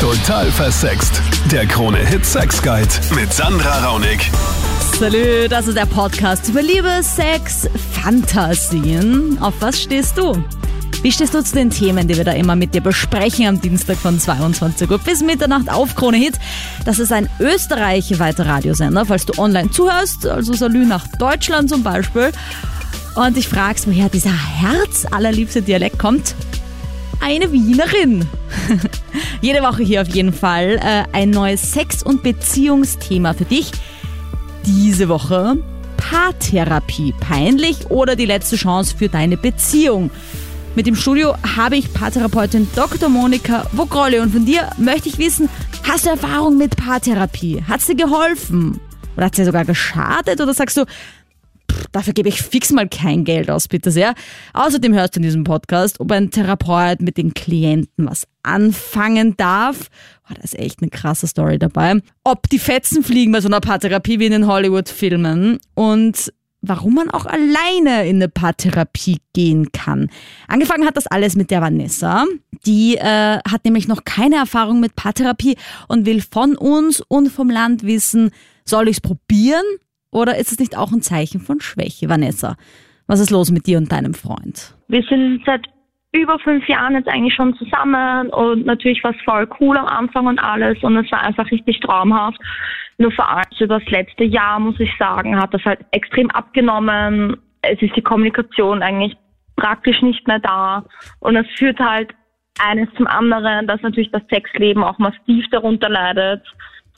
Total versext. Der Krone-Hit Sex Guide mit Sandra Raunig. Salü, das ist der Podcast über Liebe, Sex, Fantasien. Auf was stehst du? Wie stehst du zu den Themen, die wir da immer mit dir besprechen am Dienstag von 22 Uhr bis Mitternacht auf Krone Hit? Das ist ein österreichweiter Radiosender, falls du online zuhörst, also Salü nach Deutschland zum Beispiel. Und ich fragst, woher dieser herzallerliebste Dialekt kommt. Eine Wienerin. Jede Woche hier auf jeden Fall äh, ein neues Sex- und Beziehungsthema für dich. Diese Woche Paartherapie. Peinlich oder die letzte Chance für deine Beziehung? Mit dem Studio habe ich Paartherapeutin Dr. Monika Vogrolli und von dir möchte ich wissen, hast du Erfahrung mit Paartherapie? Hat es dir geholfen? Oder hat es dir sogar geschadet? Oder sagst du, dafür gebe ich fix mal kein Geld aus, bitte sehr. Außerdem hörst du in diesem Podcast, ob ein Therapeut mit den Klienten was anfangen darf. Oh, da ist echt eine krasse Story dabei. Ob die Fetzen fliegen bei so einer Paartherapie wie in den Hollywood-Filmen und warum man auch alleine in eine Paartherapie gehen kann. Angefangen hat das alles mit der Vanessa. Die äh, hat nämlich noch keine Erfahrung mit Paartherapie und will von uns und vom Land wissen, soll ich es probieren oder ist es nicht auch ein Zeichen von Schwäche, Vanessa? Was ist los mit dir und deinem Freund? Wir sind seit über fünf Jahren jetzt eigentlich schon zusammen und natürlich war es voll cool am Anfang und alles und es war einfach richtig traumhaft. Nur vor allem über das letzte Jahr, muss ich sagen, hat das halt extrem abgenommen. Es ist die Kommunikation eigentlich praktisch nicht mehr da und es führt halt eines zum anderen, dass natürlich das Sexleben auch massiv darunter leidet.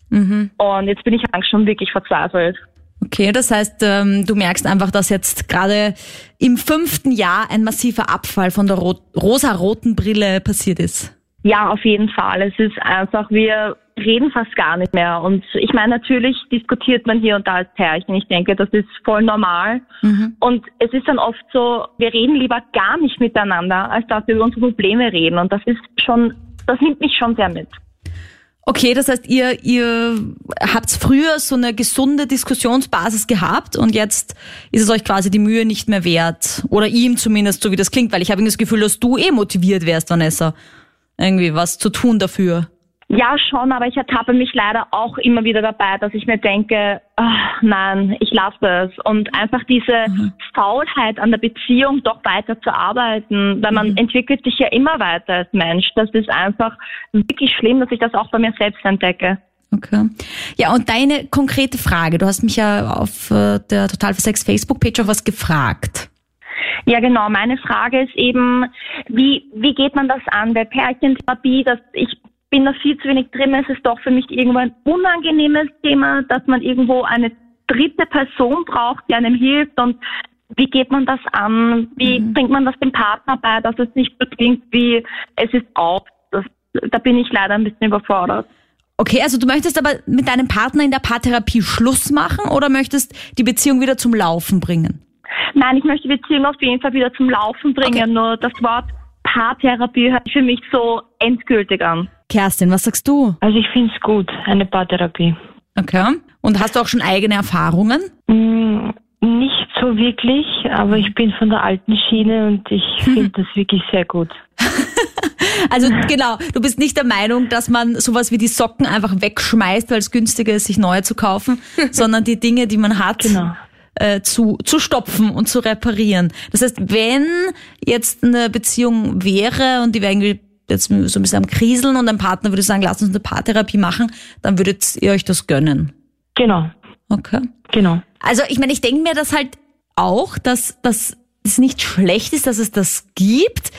Mhm. Und jetzt bin ich eigentlich schon wirklich verzweifelt. Okay, das heißt, ähm, du merkst einfach, dass jetzt gerade im fünften Jahr ein massiver Abfall von der rot rosa-roten Brille passiert ist. Ja, auf jeden Fall. Es ist einfach, wir reden fast gar nicht mehr. Und ich meine, natürlich diskutiert man hier und da als Pärchen. Ich denke, das ist voll normal. Mhm. Und es ist dann oft so, wir reden lieber gar nicht miteinander, als dass wir über unsere Probleme reden. Und das ist schon, das nimmt mich schon sehr mit. Okay, das heißt, ihr, ihr habt früher so eine gesunde Diskussionsbasis gehabt und jetzt ist es euch quasi die Mühe nicht mehr wert. Oder ihm zumindest, so wie das klingt, weil ich habe das Gefühl, dass du eh motiviert wärst, Vanessa, irgendwie was zu tun dafür. Ja, schon, aber ich ertappe mich leider auch immer wieder dabei, dass ich mir denke, ach, nein, ich lasse es. Und einfach diese Faulheit an der Beziehung doch weiter zu arbeiten, weil man entwickelt sich ja immer weiter als Mensch. Das ist einfach wirklich schlimm, dass ich das auch bei mir selbst entdecke. Okay. Ja, und deine konkrete Frage. Du hast mich ja auf äh, der Total für Sex Facebook-Page auch was gefragt. Ja, genau. Meine Frage ist eben, wie, wie geht man das an? Bei Pärchentherapie, dass ich bin da viel zu wenig drin. Es ist doch für mich irgendwo ein unangenehmes Thema, dass man irgendwo eine dritte Person braucht, die einem hilft und wie geht man das an? Wie bringt man das dem Partner bei, dass es nicht so klingt wie es ist auch. Das, da bin ich leider ein bisschen überfordert. Okay, also du möchtest aber mit deinem Partner in der Paartherapie Schluss machen oder möchtest die Beziehung wieder zum Laufen bringen? Nein, ich möchte die Beziehung auf jeden Fall wieder zum Laufen bringen. Okay. Nur das Wort Paartherapie hört für mich so endgültig an. Kerstin, was sagst du? Also ich finde es gut, eine Paartherapie. Okay. Und hast du auch schon eigene Erfahrungen? Mm, Nicht so wirklich, aber ich bin von der alten Schiene und ich finde das wirklich sehr gut. Also genau, du bist nicht der Meinung, dass man sowas wie die Socken einfach wegschmeißt, weil es günstiger ist, sich neue zu kaufen, sondern die Dinge, die man hat, Genau. äh, zu, zu stopfen und zu reparieren. Das heißt, wenn jetzt eine Beziehung wäre und die wäre irgendwie jetzt so ein bisschen am Kriseln und ein Partner würde sagen, lass uns eine Paartherapie machen, dann würdet ihr euch das gönnen. Genau, Okay. genau. Also ich meine, ich denke mir das halt auch, dass, dass es nicht schlecht ist, dass es das gibt.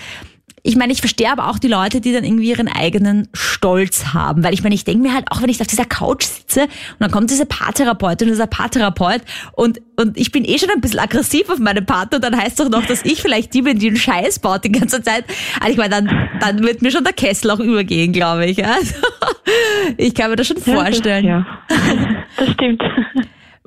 Ich meine, ich verstehe aber auch die Leute, die dann irgendwie ihren eigenen Stolz haben. Weil ich meine, ich denke mir halt, auch wenn ich auf dieser Couch sitze und dann kommt diese Paartherapeutin und dieser Paartherapeut und, und ich bin eh schon ein bisschen aggressiv auf meine Partner und dann heißt doch noch, dass ich vielleicht die bin, die einen Scheiß baut die ganze Zeit. Also ich meine, dann, dann wird mir schon der Kessel auch übergehen, glaube ich. Also, ich kann mir das schon vorstellen. Ja, das stimmt.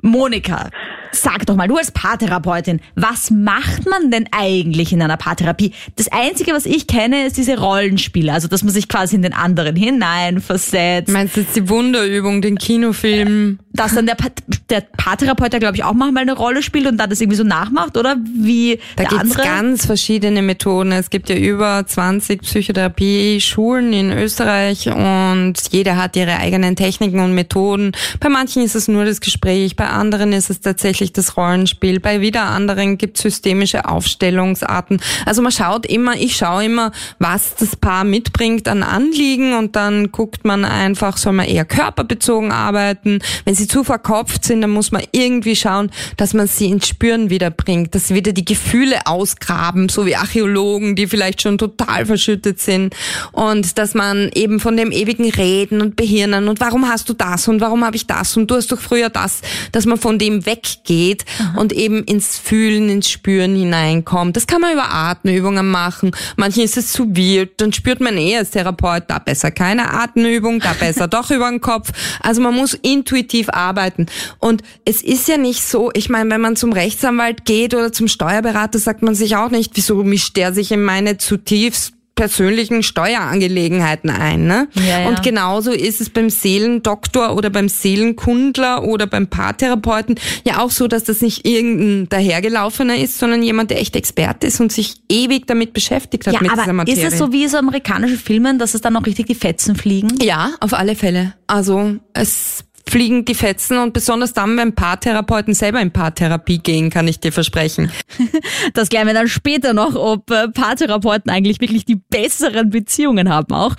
Monika, Sag doch mal, du als Paartherapeutin, was macht man denn eigentlich in einer Paartherapie? Das Einzige, was ich kenne, ist diese Rollenspiele, also dass man sich quasi in den anderen hineinversetzt. Meinst du jetzt die Wunderübung, den Kinofilm? Dass dann der, Pa- der Paartherapeut, der glaube ich auch manchmal eine Rolle spielt und dann das irgendwie so nachmacht, oder wie Da gibt's andere? ganz verschiedene Methoden. Es gibt ja über 20 Psychotherapie-Schulen in Österreich und jeder hat ihre eigenen Techniken und Methoden. Bei manchen ist es nur das Gespräch, bei anderen ist es tatsächlich das Rollenspiel, bei wieder anderen gibt es systemische Aufstellungsarten. Also man schaut immer, ich schaue immer, was das Paar mitbringt an Anliegen und dann guckt man einfach, soll man eher körperbezogen arbeiten. Wenn sie zu verkopft sind, dann muss man irgendwie schauen, dass man sie ins Spüren wieder bringt, dass sie wieder die Gefühle ausgraben, so wie Archäologen, die vielleicht schon total verschüttet sind und dass man eben von dem ewigen Reden und Behirnen und warum hast du das und warum habe ich das und du hast doch früher das, dass man von dem weggeht und eben ins Fühlen, ins Spüren hineinkommt. Das kann man über Atemübungen machen. Manchen ist es zu wild, dann spürt man eh als Therapeut, da besser keine Atemübung, da besser doch über den Kopf. Also man muss intuitiv arbeiten. Und es ist ja nicht so, ich meine, wenn man zum Rechtsanwalt geht oder zum Steuerberater, sagt man sich auch nicht, wieso mischt der sich in meine zutiefst persönlichen Steuerangelegenheiten ein. Ne? Ja, ja. Und genauso ist es beim Seelendoktor oder beim Seelenkundler oder beim Paartherapeuten ja auch so, dass das nicht irgendein dahergelaufener ist, sondern jemand, der echt Experte ist und sich ewig damit beschäftigt hat ja, mit dieser aber Materie. ist es so wie so amerikanische Filmen, dass es dann noch richtig die Fetzen fliegen? Ja, auf alle Fälle. Also es fliegen die Fetzen und besonders dann, wenn Paartherapeuten selber in Paartherapie gehen, kann ich dir versprechen. Das klären wir dann später noch, ob äh, Paartherapeuten eigentlich wirklich die besseren Beziehungen haben auch.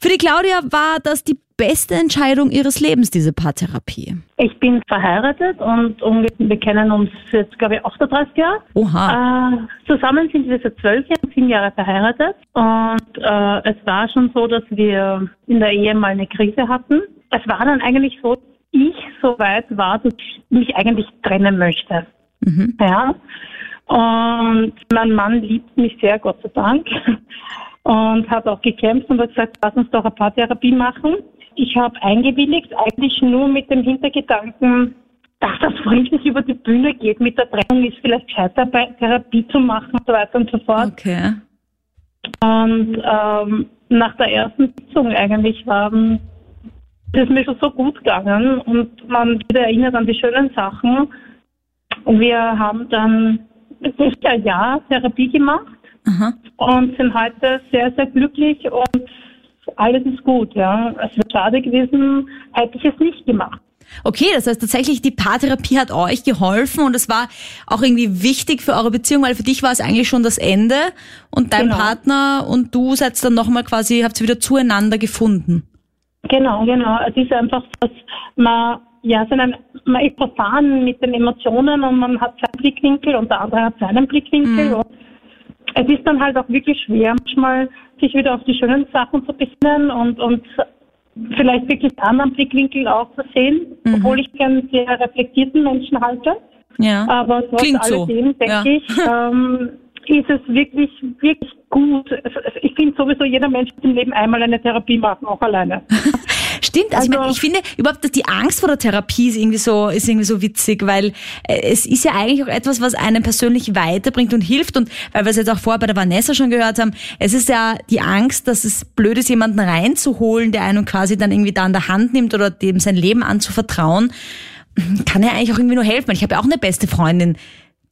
Für die Claudia war das die beste Entscheidung ihres Lebens, diese Paartherapie. Ich bin verheiratet und wir kennen uns jetzt, glaube ich, 38 Jahre. Oha. Äh, zusammen sind wir seit zwölf Jahren, sieben Jahre verheiratet. Und äh, es war schon so, dass wir in der Ehe mal eine Krise hatten. Es war dann eigentlich so, dass ich so weit war, dass ich mich eigentlich trennen möchte. Ja. Und mein Mann liebt mich sehr, Gott sei Dank. Und hat auch gekämpft und hat gesagt, lass uns doch eine Paartherapie machen. Ich habe eingewilligt, eigentlich nur mit dem Hintergedanken, dass das friedlich über die Bühne geht. Mit der Trennung ist vielleicht gescheiter, bei Therapie zu machen und so weiter und so fort. Okay. Und ähm, nach der ersten Sitzung eigentlich war ähm, es ist mir schon so gut gegangen und man wieder erinnert an die schönen Sachen. Und wir haben dann ein Jahr Therapie gemacht Aha. und sind heute sehr, sehr glücklich und alles ist gut. Ja. Es wäre schade gewesen, hätte ich es nicht gemacht. Okay, das heißt tatsächlich, die Paartherapie hat euch geholfen und es war auch irgendwie wichtig für eure Beziehung, weil für dich war es eigentlich schon das Ende und dein Genau. Partner und du seid dann nochmal quasi, habt ihr wieder zueinander gefunden. Genau, genau. Es ist einfach, dass man, ja, seinen, man ist verfahren mit den Emotionen und man hat seinen Blickwinkel und der andere hat seinen Blickwinkel. Und es ist dann halt auch wirklich schwer, manchmal sich wieder auf die schönen Sachen zu besinnen und, und vielleicht wirklich einen anderen Blickwinkel auch zu sehen, obwohl ich einen sehr reflektierten Menschen halte. Ja. Aber trotz Klingt so. alledem, denke Ja. ich, ähm, ist es wirklich, wirklich gut. Ich finde sowieso, jeder Mensch muss im Leben einmal eine Therapie machen, auch alleine. Stimmt, also, ich, meine, Also- ich finde überhaupt, dass die Angst vor der Therapie ist irgendwie so, ist irgendwie so witzig, weil äh, es ist ja eigentlich auch etwas, was einen persönlich weiterbringt und hilft und weil wir es jetzt auch vorher bei der Vanessa schon gehört haben, es ist ja die Angst, dass es blöd ist, jemanden reinzuholen, der einen quasi dann irgendwie da an der Hand nimmt oder dem sein Leben anzuvertrauen, kann ja eigentlich auch irgendwie nur helfen. Ich habe ja auch eine beste Freundin,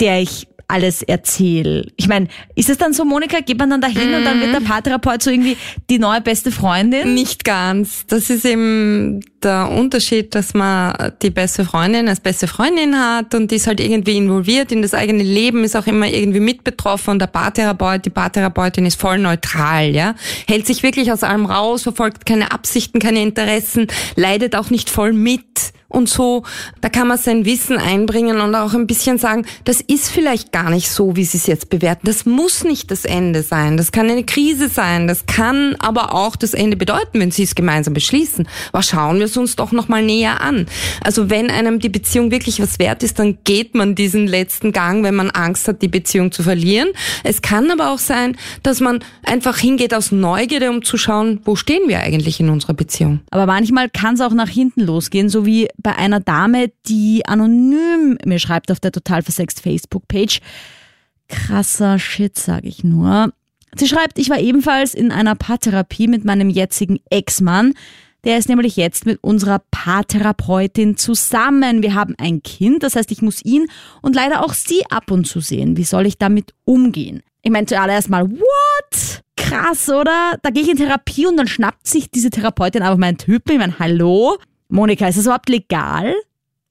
der ich alles erzähle. Ich meine, ist es dann so, Monika, geht man dann dahin und dann wird der Paartherapeut so irgendwie die neue beste Freundin? Nicht ganz. Das ist eben der Unterschied, dass man die beste Freundin als beste Freundin hat und die ist halt irgendwie involviert in das eigene Leben, ist auch immer irgendwie mit betroffen und der Paartherapeut, die Paartherapeutin ist voll neutral, ja. Hält sich wirklich aus allem raus, verfolgt keine Absichten, keine Interessen, leidet auch nicht voll mit und so. Da kann man sein Wissen einbringen und auch ein bisschen sagen, das ist vielleicht gar nicht so, wie Sie es jetzt bewerten. Das muss nicht das Ende sein. Das kann eine Krise sein. Das kann aber auch das Ende bedeuten, wenn Sie es gemeinsam beschließen. Aber schauen wir es uns doch nochmal näher an. Also wenn einem die Beziehung wirklich was wert ist, dann geht man diesen letzten Gang, wenn man Angst hat, die Beziehung zu verlieren. Es kann aber auch sein, dass man einfach hingeht aus Neugierde, um zu schauen, wo stehen wir eigentlich in unserer Beziehung. Aber manchmal kann es auch nach hinten losgehen, so wie bei einer Dame, die anonym mir schreibt auf der Total Versext Facebook-Page. Krasser Shit, sage ich nur. Sie schreibt, ich war ebenfalls in einer Paartherapie mit meinem jetzigen Ex-Mann. Der ist nämlich jetzt mit unserer Paartherapeutin zusammen. Wir haben ein Kind, das heißt, ich muss ihn und leider auch sie ab und zu sehen. Wie soll ich damit umgehen? Ich meine zuallererst mal, what? Krass, oder? Da gehe ich in Therapie und dann schnappt sich diese Therapeutin einfach meinen Typen. Ich meine, hallo? Monika, ist das überhaupt legal?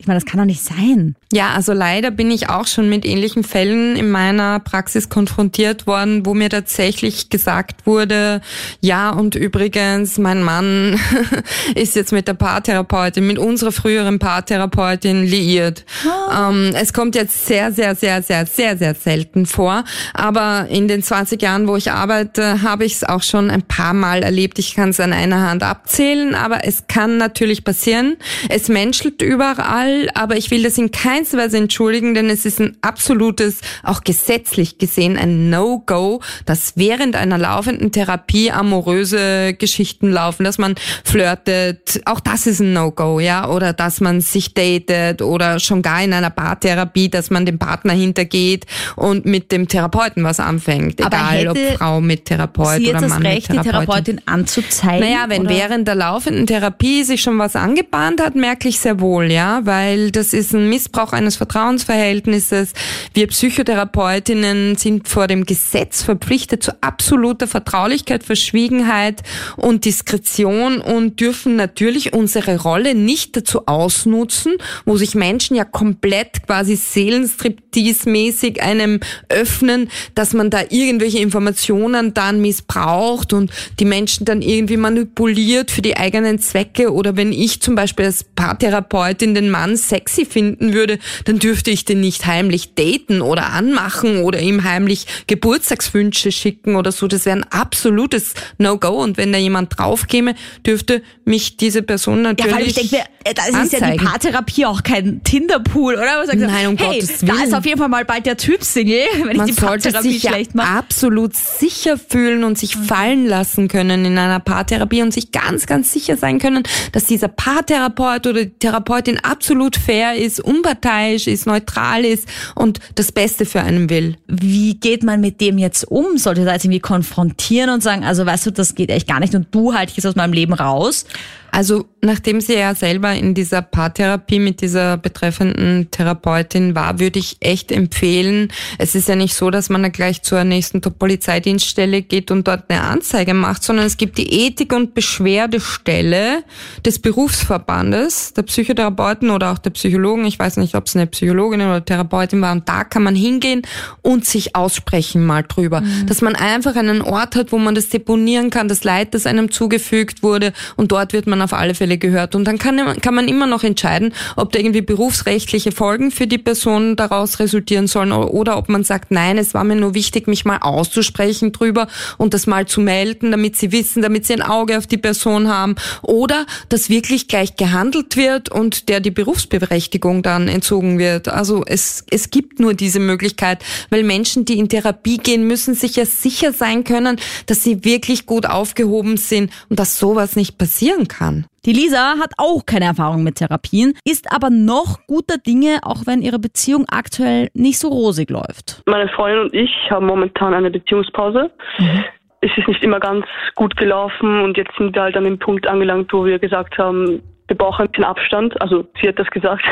Ich meine, das kann doch nicht sein. Ja, also leider bin ich auch schon mit ähnlichen Fällen in meiner Praxis konfrontiert worden, wo mir tatsächlich gesagt wurde, ja und übrigens, mein Mann ist jetzt mit der Paartherapeutin, mit unserer früheren Paartherapeutin liiert. Oh. Ähm, es kommt jetzt sehr, sehr, sehr, sehr, sehr, sehr selten vor, aber in den 20 Jahren, wo ich arbeite, habe ich es auch schon ein paar Mal erlebt. Ich kann es an einer Hand abzählen, aber es kann natürlich passieren. Es menschelt überall, aber ich will das in keinster Weise entschuldigen, denn es ist ein absolutes, auch gesetzlich gesehen, ein No-Go, dass während einer laufenden Therapie amoröse Geschichten laufen, dass man flirtet. Auch das ist ein No-Go, ja, oder dass man sich datet oder schon gar in einer Paartherapie, dass man dem Partner hintergeht und mit dem Therapeuten was anfängt, egal ob Frau mit Therapeut Sie oder Mann Recht, mit Therapeutin. die Therapeutin anzuzeigen? Naja, wenn oder? während der laufenden Therapie sich schon was angebahnt hat, merke ich sehr wohl, ja, weil das ist ein Missbrauch eines Vertrauensverhältnisses. Wir Psychotherapeutinnen sind vor dem Gesetz verpflichtet zu absoluter Vertraulichkeit, Verschwiegenheit und Diskretion und dürfen natürlich unsere Rolle nicht dazu ausnutzen, wo sich Menschen ja komplett quasi seelenstriptease-mäßig einem öffnen, dass man da irgendwelche Informationen dann missbraucht und die Menschen dann irgendwie manipuliert für die eigenen Zwecke oder wenn ich zum Beispiel als Paartherapeutin den Mann sexy finden würde, dann dürfte ich den nicht heimlich daten oder anmachen oder ihm heimlich Geburtstagswünsche schicken oder so. Das wäre ein absolutes No-Go. Und wenn da jemand draufkäme, dürfte mich diese Person natürlich. Ja, weil ich denke, das ist anzeigen. ja die Paartherapie auch kein Tinderpool, oder? Sagst, Nein, um hey, Gottes Willen. Da ist auf jeden Fall mal bald der Typ Single, wenn Man ich die Paartherapie sich schlecht mache. absolut sicher fühlen und sich fallen lassen können in einer Paartherapie und sich ganz, ganz sicher sein können, dass dieser Paartherapeut oder die Therapeutin absolut fair ist, unparteiisch ist, neutral ist und das Beste für einen will. Wie geht man mit dem jetzt um? Sollte da jetzt irgendwie konfrontieren und sagen, also weißt du, das geht echt gar nicht und du halt jetzt aus meinem Leben raus? Also nachdem sie ja selber in dieser Paartherapie mit dieser betreffenden Therapeutin war, würde ich echt empfehlen, es ist ja nicht so, dass man da gleich zur nächsten Polizeidienststelle geht und dort eine Anzeige macht, sondern es gibt die Ethik- und Beschwerdestelle des Berufsverbandes, der Psychotherapeuten oder auch der Psychologen. Ich weiß nicht, ob es eine Psychologin oder Therapeutin war. Und da kann man hingehen und sich aussprechen mal drüber. Mhm. Dass man einfach einen Ort hat, wo man das deponieren kann, das Leid, das einem zugefügt wurde und dort wird man auf alle Fälle gehört. Und dann kann, kann man immer noch entscheiden, ob da irgendwie berufsrechtliche Folgen für die Person daraus resultieren sollen oder ob man sagt, nein, es war mir nur wichtig, mich mal auszusprechen drüber und das mal zu melden, damit sie wissen, damit sie ein Auge auf die Person haben oder dass wirklich gleich gehandelt wird und der die Berufsberechtigung dann entzogen wird. Also es, es gibt nur diese Möglichkeit, weil Menschen, die in Therapie gehen, müssen sich ja sicher sein können, dass sie wirklich gut aufgehoben sind und dass sowas nicht passieren kann kann. Die Lisa hat auch keine Erfahrung mit Therapien, ist aber noch guter Dinge, auch wenn ihre Beziehung aktuell nicht so rosig läuft. Meine Freundin und ich haben momentan eine Beziehungspause. Mhm. Es ist nicht immer ganz gut gelaufen und jetzt sind wir halt an dem Punkt angelangt, wo wir gesagt haben, wir brauchen ein bisschen Abstand. Also sie hat das gesagt.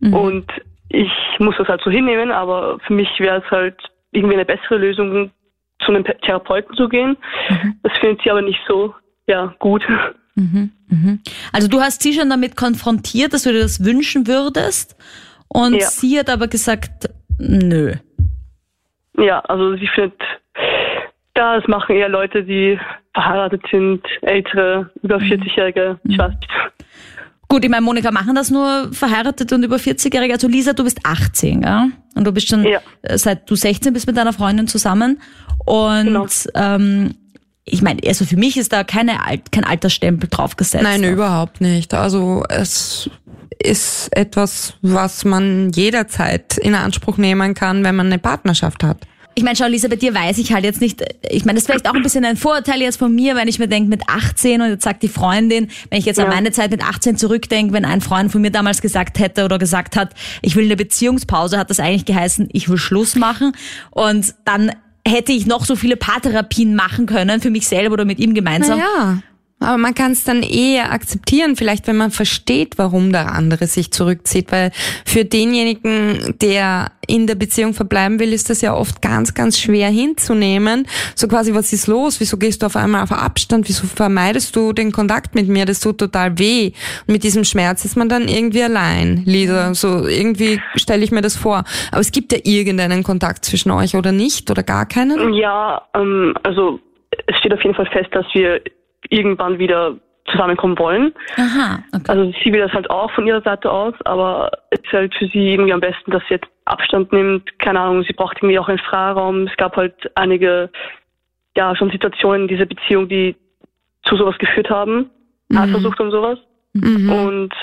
Mhm. Und ich muss das halt so hinnehmen, aber für mich wäre es halt irgendwie eine bessere Lösung, zu einem Therapeuten zu gehen. Mhm. Das findet sie aber nicht so ja, gut. Mhm, mhm. Also du hast sie schon damit konfrontiert, dass du dir das wünschen würdest und ja. sie hat aber gesagt, nö. Ja, also sie findet, das machen eher Leute, die verheiratet sind, ältere, über 40-Jährige, mhm. ich weiß nicht. Gut, ich meine, Monika, machen das nur verheiratet und über 40-Jährige. Also Lisa, du bist 18, ja? Und du bist schon ja. seit du 16 bist mit deiner Freundin zusammen. Und genau. ähm, ich meine, also für mich ist da keine, kein Altersstempel draufgesetzt. Nein, überhaupt nicht. Also es ist etwas, was man jederzeit in Anspruch nehmen kann, wenn man eine Partnerschaft hat. Ich meine, schau, Lisa, bei dir weiß ich halt jetzt nicht, ich meine, das ist vielleicht auch ein bisschen ein Vorurteil jetzt von mir, wenn ich mir denke, mit 18 und jetzt sagt die Freundin, wenn ich jetzt Ja. an meine Zeit mit 18 zurückdenke, wenn ein Freund von mir damals gesagt hätte oder gesagt hat, ich will eine Beziehungspause, hat das eigentlich geheißen, ich will Schluss machen und dann hätte ich noch so viele Paartherapien machen können für mich selber oder mit ihm gemeinsam. Naja, aber man kann es dann eher akzeptieren, vielleicht wenn man versteht, warum der andere sich zurückzieht, weil für denjenigen, der in der Beziehung verbleiben will, ist das ja oft ganz, ganz schwer hinzunehmen. So quasi, was ist los? Wieso gehst du auf einmal auf Abstand? Wieso vermeidest du den Kontakt mit mir? Das tut total weh. Und mit diesem Schmerz ist man dann irgendwie allein, Lisa. So irgendwie stelle ich mir das vor. Aber es gibt ja irgendeinen Kontakt zwischen euch oder nicht oder gar keinen? Ja, ähm, also es steht auf jeden Fall fest, dass wir irgendwann wieder zusammenkommen wollen. Aha, okay. Also sie will das halt auch von ihrer Seite aus, aber es ist halt für sie irgendwie am besten, dass sie jetzt Abstand nimmt. Keine Ahnung, sie braucht irgendwie auch einen Freiraum. Es gab halt einige, ja, schon Situationen in dieser Beziehung, die zu sowas geführt haben. Eifersucht und sowas. Mhm. Und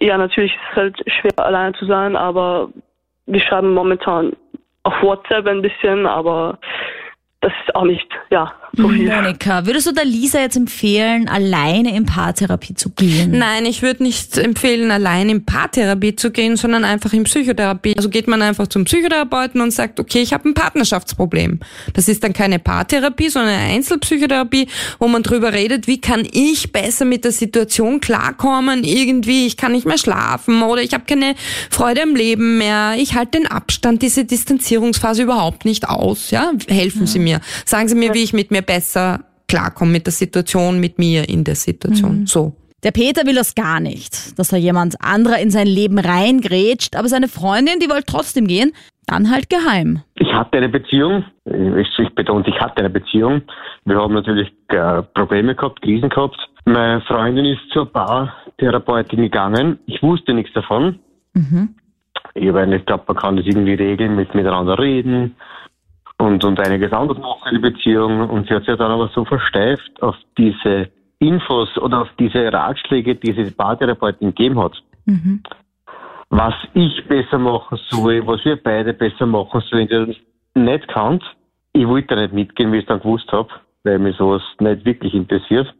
ja, natürlich ist es halt schwer, alleine zu sein, aber wir schreiben momentan auf WhatsApp ein bisschen, aber das ist auch nicht, ja, so viel. Monika, würdest du der Lisa jetzt empfehlen, alleine in Paartherapie zu gehen? Nein, ich würde nicht empfehlen, allein in Paartherapie zu gehen, sondern einfach in Psychotherapie. Also geht man einfach zum Psychotherapeuten und sagt, okay, ich habe ein Partnerschaftsproblem. Das ist dann keine Paartherapie, sondern eine Einzelpsychotherapie, wo man drüber redet, wie kann ich besser mit der Situation klarkommen, irgendwie, ich kann nicht mehr schlafen oder ich habe keine Freude am Leben mehr, ich halte den Abstand, diese Distanzierungsphase überhaupt nicht aus. Ja, Helfen Sie mir. Sagen Sie mir, wie ich mit mir besser klarkomme, mit der Situation, mit mir in der Situation. So. Der Peter will das gar nicht, dass da jemand anderer in sein Leben reingrätscht, aber seine Freundin, die wollte trotzdem gehen, dann halt geheim. Ich hatte eine Beziehung, ich, ich betone, ich hatte eine Beziehung. Wir haben natürlich äh, Probleme gehabt, Krisen gehabt. Meine Freundin ist zur Paartherapeutin gegangen. Ich wusste nichts davon. Ich habe eigentlich geglaubt, man kann das irgendwie regeln, mit miteinander reden und, und einiges anderes machen in der Beziehung. Und sie hat sich dann aber so versteift auf diese Infos oder auf diese Ratschläge, die sie Paartherapeutin gegeben hat was ich besser machen soll, was wir beide besser machen sollen, die das nicht kann. Ich wollte da nicht mitgehen, wie ich es dann gewusst habe, weil mich sowas nicht wirklich interessiert.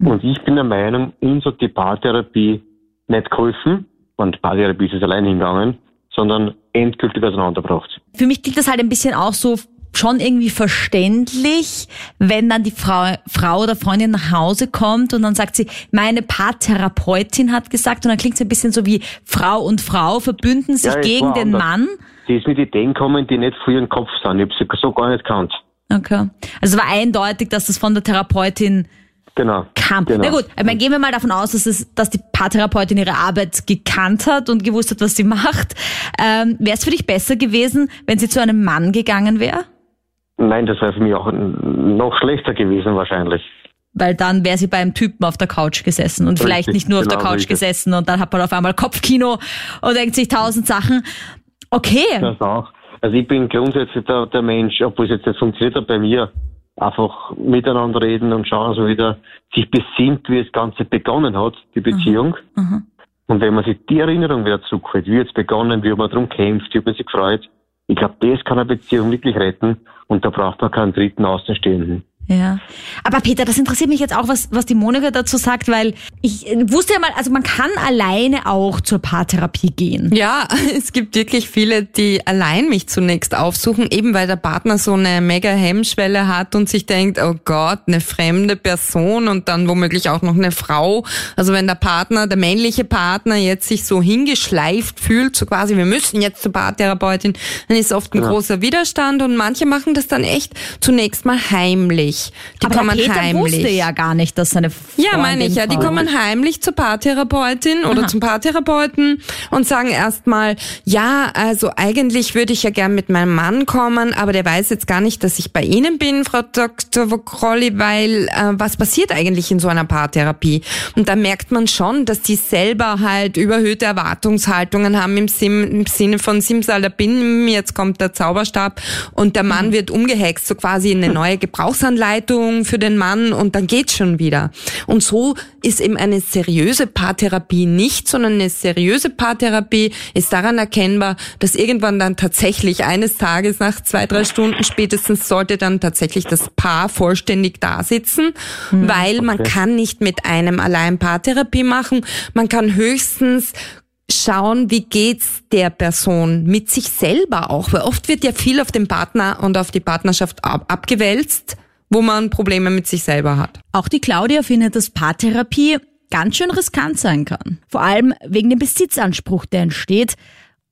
Und ich bin der Meinung, uns hat die Paartherapie nicht geholfen, und Paartherapie ist es allein hingegangen, sondern endgültig auseinandergebracht. Für mich klingt das halt ein bisschen auch so schon irgendwie verständlich, wenn dann die Frau, Frau oder Freundin nach Hause kommt und dann sagt sie, meine Paartherapeutin hat gesagt und dann klingt es ein bisschen so wie Frau und Frau verbünden sich Ja, gegen den anders. Mann. Sie ist mit Ideen gekommen, die nicht für ihren Kopf sind. Ich habe sie so gar nicht gekannt. Okay. Also es war eindeutig, dass das von der Therapeutin Genau. kam. Genau. Na gut, ich meine, gehen wir mal davon aus, dass, es, dass die Paartherapeutin ihre Arbeit gekannt hat und gewusst hat, was sie macht. Ähm, wäre es für dich besser gewesen, wenn sie zu einem Mann gegangen wäre? Nein, das wäre für mich auch noch schlechter gewesen wahrscheinlich. Weil dann wäre sie beim Typen auf der Couch gesessen und vielleicht Richtig, nicht nur auf der genau Couch es. gesessen und dann hat man auf einmal Kopfkino und denkt sich tausend Sachen. Okay, Das auch. Also ich bin grundsätzlich der, der Mensch, obwohl es jetzt nicht funktioniert hat bei mir, einfach miteinander reden und schauen, so wieder sich besinnt, wie das Ganze begonnen hat, die Beziehung. Und wenn man sich die Erinnerung wieder zurückholt, wie jetzt begonnen, wie man darum kämpft, wie man sich freut, ich glaube, das kann eine Beziehung wirklich retten und da braucht man keinen dritten Außenstehenden. Ja. Aber Peter, das interessiert mich jetzt auch, was, was die Monika dazu sagt, weil ich wusste ja mal, also man kann alleine auch zur Paartherapie gehen. Ja, es gibt wirklich viele, die allein mich zunächst aufsuchen, eben weil der Partner so eine mega Hemmschwelle hat und sich denkt, oh Gott, eine fremde Person und dann womöglich auch noch eine Frau. Also wenn der Partner, der männliche Partner jetzt sich so hingeschleift fühlt, so quasi, wir müssen jetzt zur Paartherapeutin, dann ist oft ein großer Widerstand und manche machen das dann echt zunächst mal heimlich. Die Aber kommen Peter heimlich. wusste ja gar nicht, dass seine Freundin Ja, meine ich ja. Die kommen heimlich zur Paartherapeutin oder Aha. zum Paartherapeuten und sagen erstmal, ja, also eigentlich würde ich ja gern mit meinem Mann kommen, aber der weiß jetzt gar nicht, dass ich bei Ihnen bin, Frau Dr. Vokrolli, weil äh, was passiert eigentlich in so einer Paartherapie? Und da merkt man schon, dass die selber halt überhöhte Erwartungshaltungen haben im, Sim, im Sinne von Simsalabim, jetzt kommt der Zauberstab und der Mann wird umgehext, so quasi in eine neue Gebrauchsanlage Begleitung für den Mann und dann geht's schon wieder. Und so ist eben eine seriöse Paartherapie nicht, sondern eine seriöse Paartherapie ist daran erkennbar, dass irgendwann dann tatsächlich eines Tages nach zwei, drei Stunden spätestens sollte dann tatsächlich das Paar vollständig da sitzen, mhm, weil man kann nicht mit einem allein Paartherapie machen. Man kann höchstens schauen, wie geht's der Person mit sich selber auch, weil oft wird ja viel auf den Partner und auf die Partnerschaft ab abgewälzt, wo man Probleme mit sich selber hat. Auch die Claudia findet, dass Paartherapie ganz schön riskant sein kann. Vor allem wegen dem Besitzanspruch, der entsteht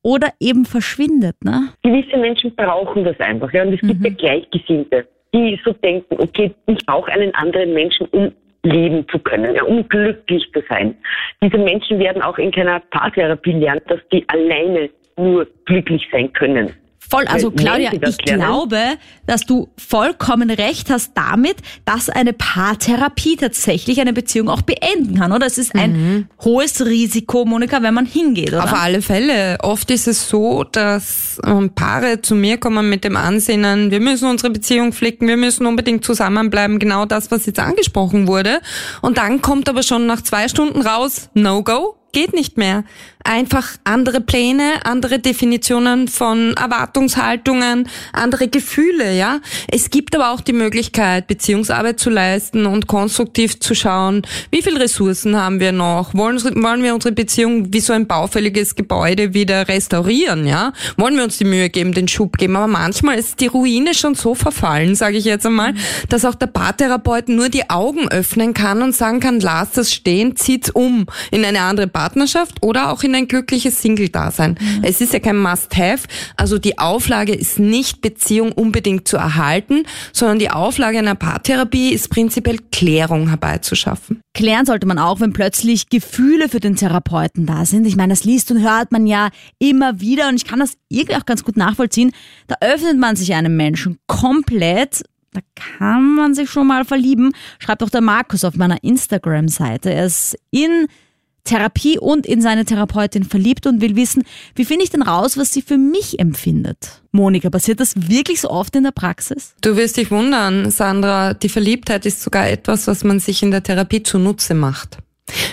oder eben verschwindet. Ne? Gewisse Menschen brauchen das einfach. Ja, und es gibt mhm. ja Gleichgesinnte, die so denken, okay, ich brauche einen anderen Menschen, um leben zu können, ja, um glücklich zu sein. Diese Menschen werden auch in keiner Paartherapie lernen, dass die alleine nur glücklich sein können. Voll, also Claudia, ich glaube, dass du vollkommen recht hast damit, dass eine Paartherapie tatsächlich eine Beziehung auch beenden kann, oder? Es ist ein mhm. hohes Risiko, Monika, wenn man hingeht, oder? Auf alle Fälle. Oft ist es so, dass ähm, Paare zu mir kommen mit dem Ansinnen, wir müssen unsere Beziehung flicken, wir müssen unbedingt zusammenbleiben, genau das, was jetzt angesprochen wurde. Und dann kommt aber schon nach zwei Stunden raus, no go, geht nicht mehr. Einfach andere Pläne, andere Definitionen von Erwartungshaltungen, andere Gefühle, ja. Es gibt aber auch die Möglichkeit, Beziehungsarbeit zu leisten und konstruktiv zu schauen, wie viel Ressourcen haben wir noch? Wollen, wollen wir unsere Beziehung wie so ein baufälliges Gebäude wieder restaurieren, ja? Wollen wir uns die Mühe geben, den Schub geben? Aber manchmal ist die Ruine schon so verfallen, sage ich jetzt einmal, dass auch der Paartherapeut nur die Augen öffnen kann und sagen kann, lass das stehen, zieht's um in eine andere Partnerschaft oder auch in ein glückliches Single-Dasein. Mhm. Es ist ja kein Must-Have. Also die Auflage ist nicht Beziehung unbedingt zu erhalten, sondern die Auflage einer Paartherapie ist prinzipiell Klärung herbeizuschaffen. Klären sollte man auch, wenn plötzlich Gefühle für den Therapeuten da sind. Ich meine, das liest und hört man ja immer wieder und ich kann das irgendwie auch ganz gut nachvollziehen. Da öffnet man sich einem Menschen komplett da kann man sich schon mal verlieben, schreibt auch der Markus auf meiner Instagram-Seite. Er ist in Therapie und in seine Therapeutin verliebt und will wissen, wie finde ich denn raus, was sie für mich empfindet? Monika, passiert das wirklich so oft in der Praxis? Du wirst dich wundern, Sandra. Die Verliebtheit ist sogar etwas, was man sich in der Therapie zunutze macht.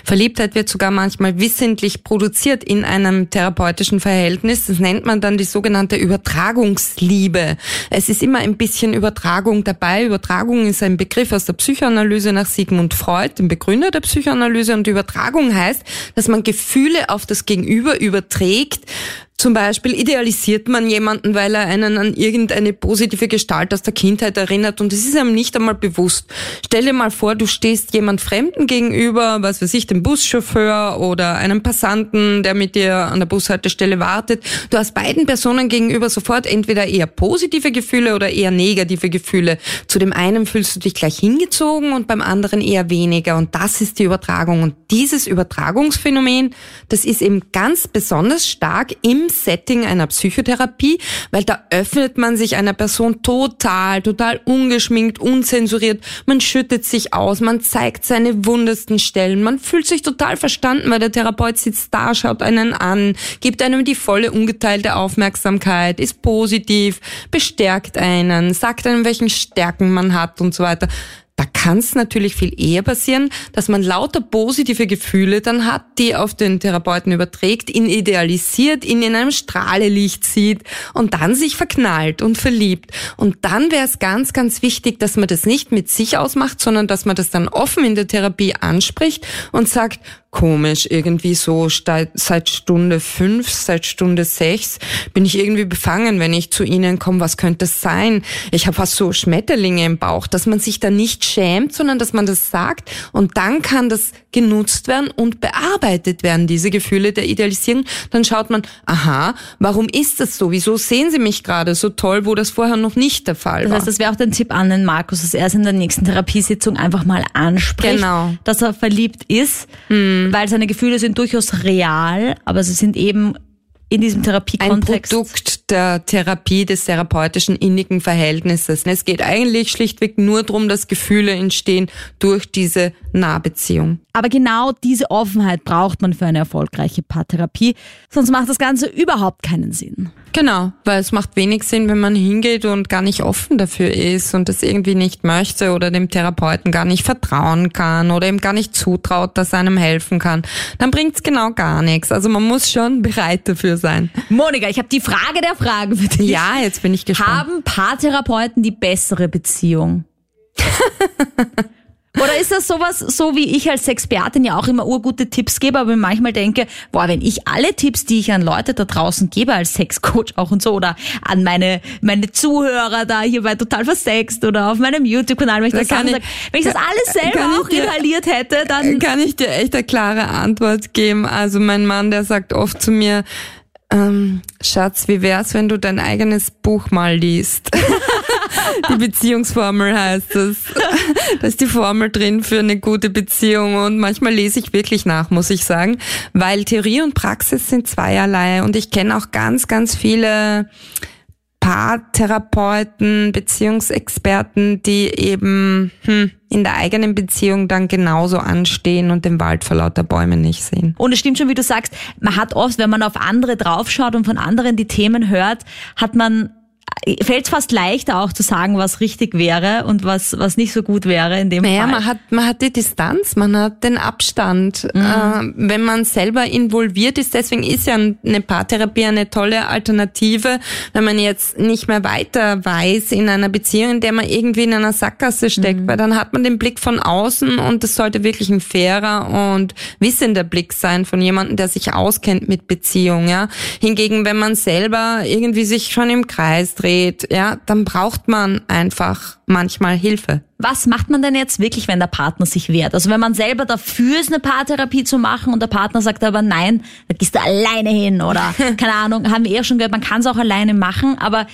Verliebtheit wird sogar manchmal wissentlich produziert in einem therapeutischen Verhältnis. Das nennt man dann die sogenannte Übertragungsliebe. Es ist immer ein bisschen Übertragung dabei. Übertragung ist ein Begriff aus der Psychoanalyse nach Sigmund Freud, dem Begründer der Psychoanalyse. Und Übertragung heißt, dass man Gefühle auf das Gegenüber überträgt, zum Beispiel idealisiert man jemanden, weil er einen an irgendeine positive Gestalt aus der Kindheit erinnert und es ist einem nicht einmal bewusst. Stell dir mal vor, du stehst jemand Fremden gegenüber, was weiß ich, dem Buschauffeur oder einem Passanten, der mit dir an der Bushaltestelle wartet. Du hast beiden Personen gegenüber sofort entweder eher positive Gefühle oder eher negative Gefühle. Zu dem einen fühlst du dich gleich hingezogen und beim anderen eher weniger und das ist die Übertragung. Und dieses Übertragungsphänomen, das ist eben ganz besonders stark im Setting einer Psychotherapie, weil da öffnet man sich einer Person total, total ungeschminkt, unzensuriert. Man schüttet sich aus, man zeigt seine wundesten Stellen, man fühlt sich total verstanden, weil der Therapeut sitzt da, schaut einen an, gibt einem die volle ungeteilte Aufmerksamkeit, ist positiv, bestärkt einen, sagt einem, welchen Stärken man hat und so weiter. Da kann es natürlich viel eher passieren, dass man lauter positive Gefühle dann hat, die auf den Therapeuten überträgt, ihn idealisiert, ihn in einem Strahlelicht sieht und dann sich verknallt und verliebt. Und dann wäre es ganz, ganz wichtig, dass man das nicht mit sich ausmacht, sondern dass man das dann offen in der Therapie anspricht und sagt, komisch, irgendwie so seit Stunde fünf, seit Stunde sechs bin ich irgendwie befangen, wenn ich zu Ihnen komme. Was könnte es sein? Ich habe fast so Schmetterlinge im Bauch, dass man sich da nicht schämt, sondern dass man das sagt und dann kann das genutzt werden und bearbeitet werden, diese Gefühle der Idealisierung. Dann schaut man, aha, warum ist das so? Wieso sehen Sie mich gerade so toll, wo das vorher noch nicht der Fall war? Das heißt, das wäre auch der Tipp an den Markus, dass er es in der nächsten Therapiesitzung einfach mal anspricht, genau. dass er verliebt ist. Hm Mhm. Weil seine Gefühle sind durchaus real, aber sie sind eben in diesem Therapiekontext. Ein Produkt der Therapie des therapeutischen innigen Verhältnisses. Es geht eigentlich schlichtweg nur darum, dass Gefühle entstehen durch diese Nahbeziehung. Aber genau diese Offenheit braucht man für eine erfolgreiche Paartherapie, sonst macht das Ganze überhaupt keinen Sinn. Genau, weil es macht wenig Sinn, wenn man hingeht und gar nicht offen dafür ist und das irgendwie nicht möchte oder dem Therapeuten gar nicht vertrauen kann oder ihm gar nicht zutraut, dass er einem helfen kann. Dann bringt's genau gar nichts. Also man muss schon bereit dafür sein. Monika, ich habe die Frage der Fragen für dich. Ja, jetzt bin ich gespannt. Haben Paartherapeuten die bessere Beziehung? Oder ist das sowas, so wie ich als Expertin ja auch immer urgute Tipps gebe, aber manchmal denke, boah, wenn ich alle Tipps, die ich an Leute da draußen gebe als Sexcoach auch und so oder an meine, meine Zuhörer da hier bei Total Versext oder auf meinem YouTube-Kanal, wenn ich das, kann sagen, ich- sag, wenn ich das alles selber auch dir- inhaliert hätte, dann kann ich dir echt eine klare Antwort geben. Also mein Mann, der sagt oft zu mir, ähm, Schatz, wie wär's, wenn du dein eigenes Buch mal liest? die Beziehungsformel heißt es. Da ist die Formel drin für eine gute Beziehung und manchmal lese ich wirklich nach, muss ich sagen, weil Theorie und Praxis sind zweierlei und ich kenne auch ganz, ganz viele Paartherapeuten, Beziehungsexperten, die eben hm, in der eigenen Beziehung dann genauso anstehen und den Wald vor lauter Bäumen nicht sehen. Und es stimmt schon, wie du sagst, man hat oft, wenn man auf andere draufschaut und von anderen die Themen hört, hat man fällt es fast leichter auch zu sagen, was richtig wäre und was was nicht so gut wäre in dem Naja, Fall. man hat, man hat die Distanz, man hat den Abstand. Mhm. Äh, wenn man selber involviert ist, deswegen ist ja eine Paartherapie eine tolle Alternative, wenn man jetzt nicht mehr weiter weiß in einer Beziehung, in der man irgendwie in einer Sackgasse steckt, Mhm. weil dann hat man den Blick von außen und es sollte wirklich ein fairer und wissender Blick sein von jemandem, der sich auskennt mit Beziehung, ja. Hingegen, wenn man selber irgendwie sich schon im Kreis dreht, ja, dann braucht man einfach manchmal Hilfe. Was macht man denn jetzt wirklich, wenn der Partner sich wehrt? Also wenn man selber dafür ist, eine Paartherapie zu machen und der Partner sagt aber nein, da gehst du alleine hin oder keine Ahnung, haben wir eh schon gehört, man kann es auch alleine machen, aber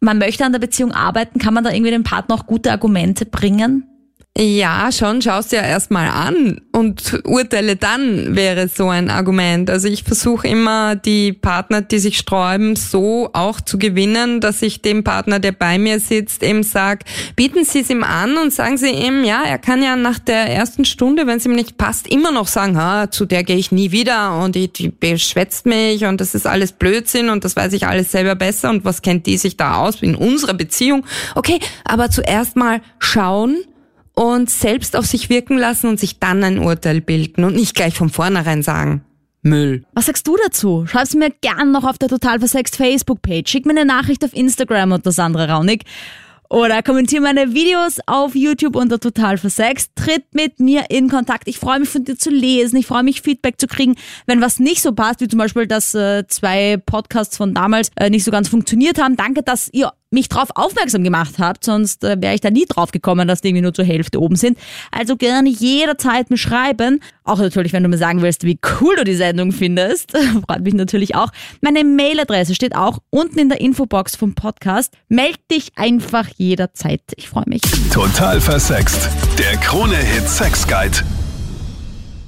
man möchte an der Beziehung arbeiten, kann man da irgendwie dem Partner auch gute Argumente bringen? Ja, schon, schaust dir erstmal an und urteile dann, wäre so ein Argument. Also ich versuche immer, die Partner, die sich sträuben, so auch zu gewinnen, dass ich dem Partner, der bei mir sitzt, eben sag, bieten Sie es ihm an und sagen Sie ihm, ja, er kann ja nach der ersten Stunde, wenn es ihm nicht passt, immer noch sagen, ha, zu der gehe ich nie wieder und die, die beschwätzt mich und das ist alles Blödsinn und das weiß ich alles selber besser und was kennt die sich da aus in unserer Beziehung. Okay, aber zuerst mal schauen, und selbst auf sich wirken lassen und sich dann ein Urteil bilden und nicht gleich von vornherein sagen, Müll. Was sagst du dazu? Schreib's mir gern noch auf der Total Versext Facebook-Page. Schick mir eine Nachricht auf Instagram unter Sandra Raunig. Oder kommentiere meine Videos auf YouTube unter Total Versext. Tritt mit mir in Kontakt. Ich freue mich von dir zu lesen. Ich freue mich, Feedback zu kriegen. Wenn was nicht so passt, wie zum Beispiel, dass äh, zwei Podcasts von damals äh, nicht so ganz funktioniert haben. Danke, dass ihr mich darauf aufmerksam gemacht habt, sonst äh, wäre ich da nie drauf gekommen, dass die irgendwie nur zur Hälfte oben sind. Also gerne jederzeit mir schreiben. Auch natürlich, wenn du mir sagen willst, wie cool du die Sendung findest. Freut mich natürlich auch. Meine Mailadresse steht auch unten in der Infobox vom Podcast. Meld dich einfach jederzeit. Ich freue mich. Total versext. Der Krone-Hit Sex Guide.